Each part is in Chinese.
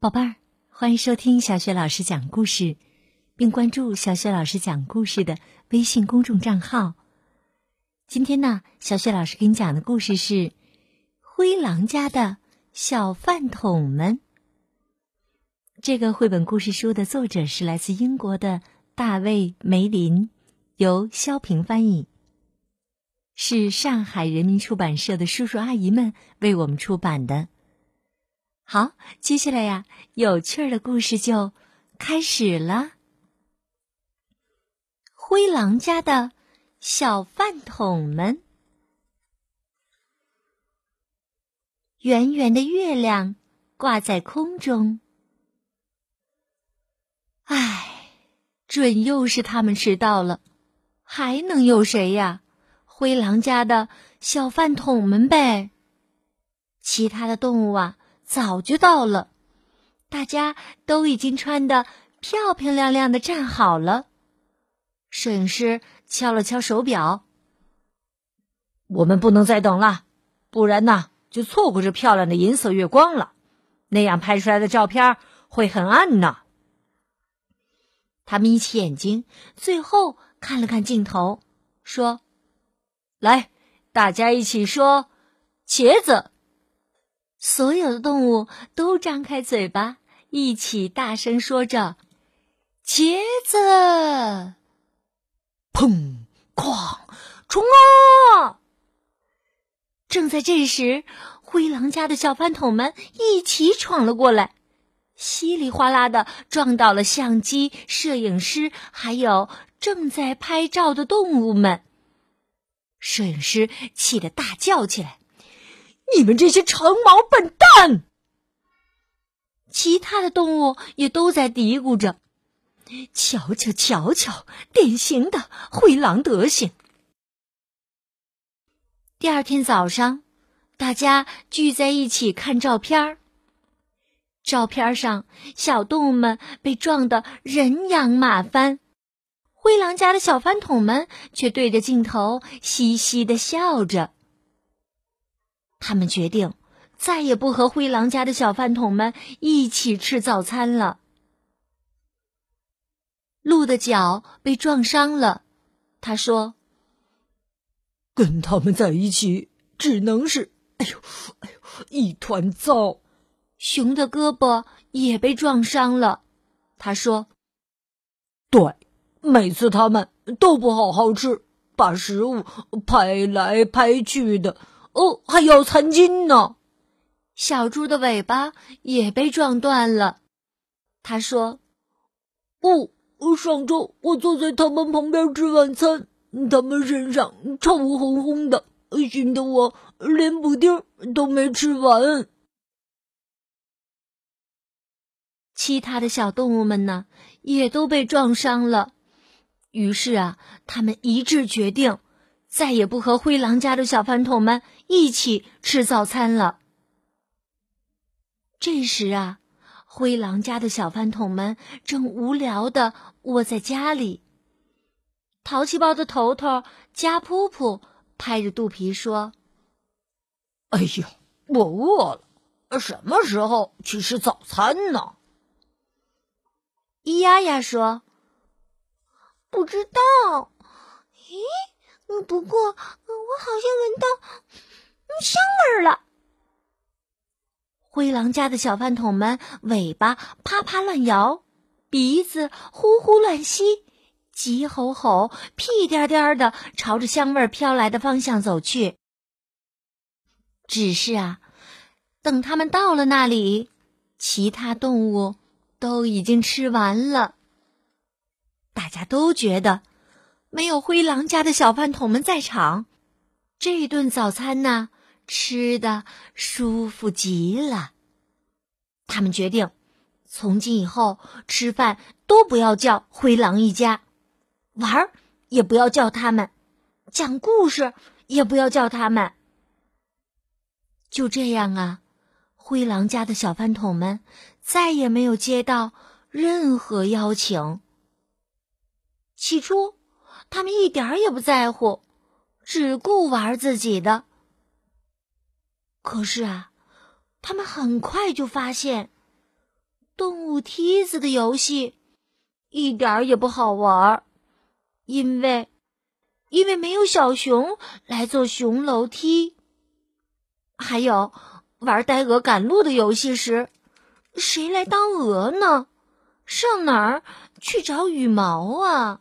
宝贝儿，欢迎收听小雪老师讲故事，并关注小雪老师讲故事的微信公众账号。今天呢，小雪老师给你讲的故事是《灰狼家的小饭桶们》。这个绘本故事书的作者是来自英国的大卫·梅林，由肖平翻译，是上海人民出版社的叔叔阿姨们为我们出版的。好，接下来呀，有趣儿的故事就开始了。灰狼家的小饭桶们，圆圆的月亮挂在空中。唉，准又是他们迟到了，还能有谁呀？灰狼家的小饭桶们呗。其他的动物啊。早就到了，大家都已经穿的漂漂亮亮的站好了。摄影师敲了敲手表，我们不能再等了，不然呢就错过这漂亮的银色月光了，那样拍出来的照片会很暗呢。他眯起眼睛，最后看了看镜头，说：“来，大家一起说，茄子。”所有的动物都张开嘴巴，一起大声说着：“茄子！”砰！哐！冲啊！正在这时，灰狼家的小饭桶们一起闯了过来，稀里哗啦的撞倒了相机、摄影师，还有正在拍照的动物们。摄影师气得大叫起来。你们这些长毛笨蛋！其他的动物也都在嘀咕着：“瞧瞧，瞧瞧，典型的灰狼德行。”第二天早上，大家聚在一起看照片儿。照片上，小动物们被撞得人仰马翻，灰狼家的小饭桶们却对着镜头嘻嘻的笑着。他们决定再也不和灰狼家的小饭桶们一起吃早餐了。鹿的脚被撞伤了，他说：“跟他们在一起只能是……哎呦，哎呦，一团糟。”熊的胳膊也被撞伤了，他说：“对，每次他们都不好好吃，把食物拍来拍去的。”哦，还有餐巾呢。小猪的尾巴也被撞断了。他说：“哦，上周我坐在他们旁边吃晚餐，他们身上臭烘烘的，熏得我连补丁都没吃完。”其他的小动物们呢，也都被撞伤了。于是啊，他们一致决定。再也不和灰狼家的小饭桶们一起吃早餐了。这时啊，灰狼家的小饭桶们正无聊的窝在家里。淘气包的头头加噗噗拍着肚皮说：“哎呀，我饿了，什么时候去吃早餐呢？”咿呀呀说：“不知道。”咦？嗯，不过我好像闻到香味儿了。灰狼家的小饭桶们尾巴啪啪乱摇，鼻子呼呼乱吸，急吼吼、屁颠颠的朝着香味飘来的方向走去。只是啊，等他们到了那里，其他动物都已经吃完了。大家都觉得。没有灰狼家的小饭桶们在场，这顿早餐呢，吃的舒服极了。他们决定，从今以后吃饭都不要叫灰狼一家，玩儿也不要叫他们，讲故事也不要叫他们。就这样啊，灰狼家的小饭桶们再也没有接到任何邀请。起初。他们一点儿也不在乎，只顾玩自己的。可是啊，他们很快就发现，动物梯子的游戏一点儿也不好玩，因为因为没有小熊来做熊楼梯。还有玩呆鹅赶路的游戏时，谁来当鹅呢？上哪儿去找羽毛啊？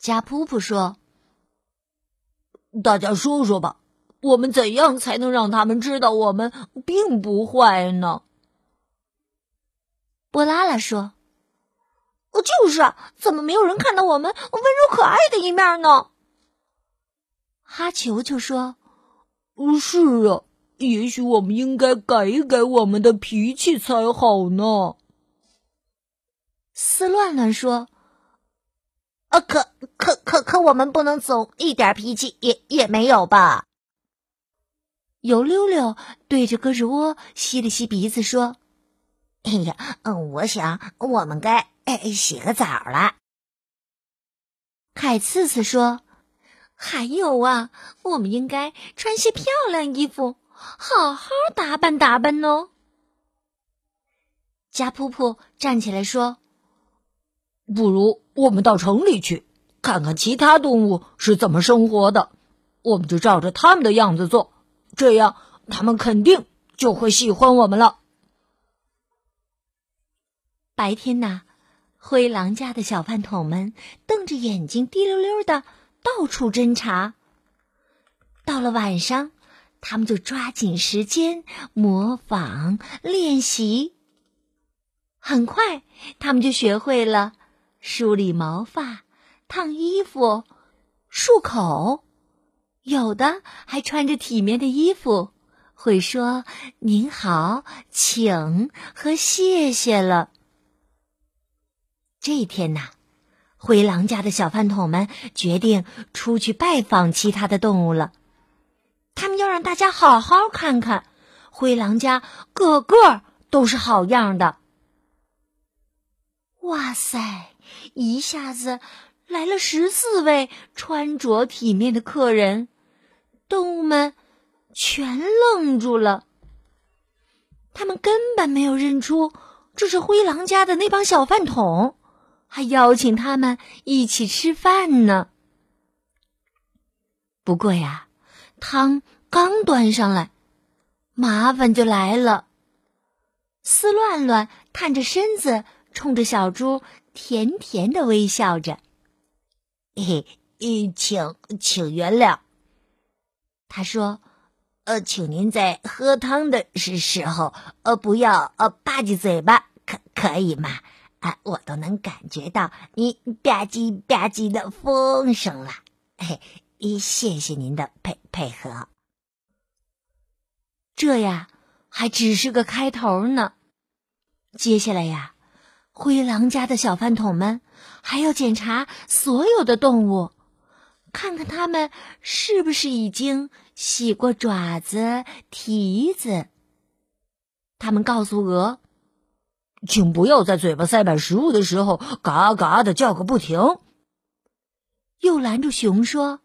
加噗噗说：“大家说说吧，我们怎样才能让他们知道我们并不坏呢？”波拉拉说：“就是，怎么没有人看到我们温柔可爱的一面呢？”哈球球说：“是啊，也许我们应该改一改我们的脾气才好呢。”丝乱乱说：“啊，可可可可，我们不能总一点脾气也也没有吧？”油溜溜对着胳肢窝吸了吸鼻子说。哎呀，嗯，我想我们该哎洗个澡了。海刺刺说：“还有啊，我们应该穿些漂亮衣服，好好打扮打扮哦。”加噗噗站起来说：“不如我们到城里去，看看其他动物是怎么生活的，我们就照着他们的样子做，这样他们肯定就会喜欢我们了。”白天呐，灰狼家的小饭桶们瞪着眼睛，滴溜溜的到处侦查。到了晚上，他们就抓紧时间模仿练习。很快，他们就学会了梳理毛发、烫衣服、漱口，有的还穿着体面的衣服，会说“您好”“请”和“谢谢”了。这一天呐，灰狼家的小饭桶们决定出去拜访其他的动物了。他们要让大家好好看看，灰狼家个个都是好样的。哇塞！一下子来了十四位穿着体面的客人，动物们全愣住了。他们根本没有认出这是灰狼家的那帮小饭桶。还邀请他们一起吃饭呢。不过呀，汤刚端上来，麻烦就来了。丝乱乱探着身子，冲着小猪甜甜的微笑着：“嘿嘿，请请原谅。”他说：“呃，请您在喝汤的时时候，呃，不要呃吧唧嘴巴，可可以吗？”啊，我都能感觉到你吧唧吧唧的风声了。嘿，谢谢您的配配合。这呀，还只是个开头呢。接下来呀，灰狼家的小饭桶们还要检查所有的动物，看看它们是不是已经洗过爪子、蹄子。他们告诉鹅。请不要在嘴巴塞满食物的时候嘎嘎的叫个不停。又拦住熊说：“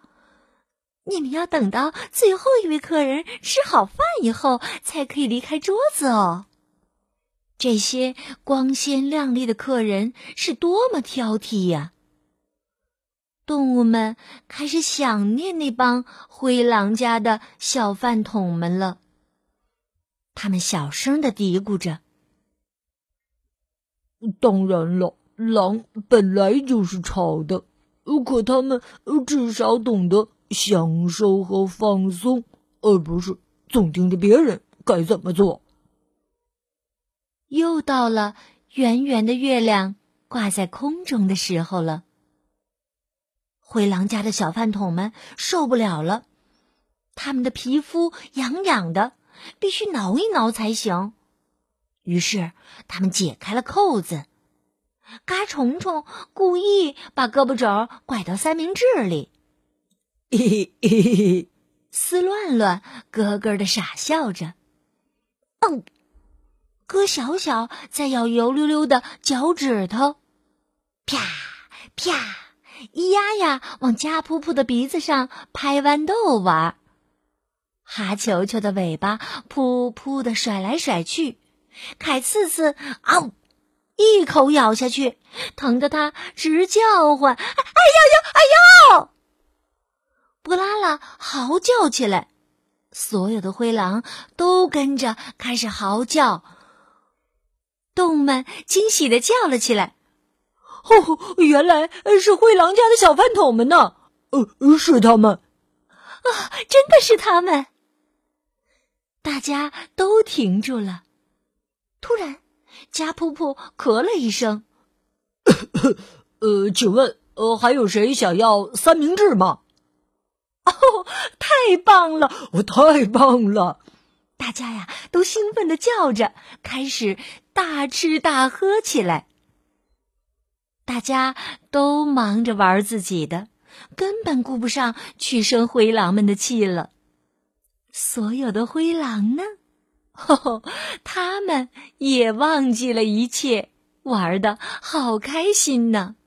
你们要等到最后一位客人吃好饭以后，才可以离开桌子哦。这些光鲜亮丽的客人是多么挑剔呀！”动物们开始想念那帮灰狼家的小饭桶们了。他们小声的嘀咕着。当然了，狼本来就是吵的，可他们至少懂得享受和放松，而不是总盯着别人该怎么做。又到了圆圆的月亮挂在空中的时候了。灰狼家的小饭桶们受不了了，他们的皮肤痒痒的，必须挠一挠才行。于是，他们解开了扣子。嘎虫虫故意把胳膊肘拐到三明治里。嘿嘿嘿嘿，丝乱乱咯咯的傻笑着。嗯，哥小小在咬油溜溜的脚趾头。啪啪，咿呀呀往家噗噗的鼻子上拍豌豆玩。哈球球的尾巴噗噗的甩来甩去。凯次次嗷一口咬下去，疼得他直叫唤：“哎呀呀，哎呦！”布拉拉嚎叫起来，所有的灰狼都跟着开始嚎叫。动物们惊喜的叫了起来：“哦，原来是灰狼家的小饭桶们呢！呃，是他们啊，真的是他们！”大家都停住了。突然，加噗噗咳了一声：“ 呃，请问，呃，还有谁想要三明治吗？”哦，太棒了！我太棒了！大家呀，都兴奋的叫着，开始大吃大喝起来。大家都忙着玩自己的，根本顾不上去生灰狼们的气了。所有的灰狼呢，吼吼，他们也忘记了一切，玩的好开心呢。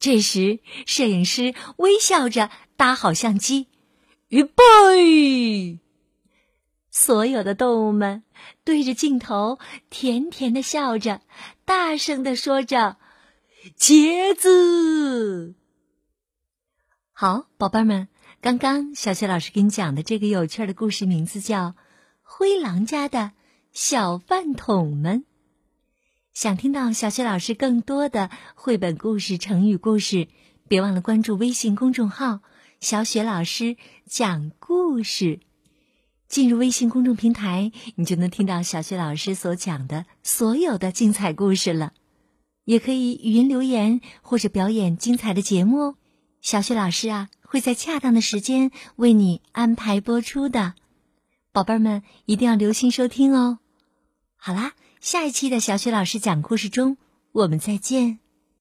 这时，摄影师微笑着搭好相机，预备。所有的动物们对着镜头甜甜的笑着，大声的说着：“茄子。”好，宝贝们，刚刚小雪老师给你讲的这个有趣的故事名字叫《灰狼家的小饭桶们》。想听到小雪老师更多的绘本故事、成语故事，别忘了关注微信公众号“小雪老师讲故事”。进入微信公众平台，你就能听到小雪老师所讲的所有的精彩故事了。也可以语音留言或者表演精彩的节目哦。小雪老师啊，会在恰当的时间为你安排播出的。宝贝儿们一定要留心收听哦。好啦。下一期的小雪老师讲故事中，我们再见。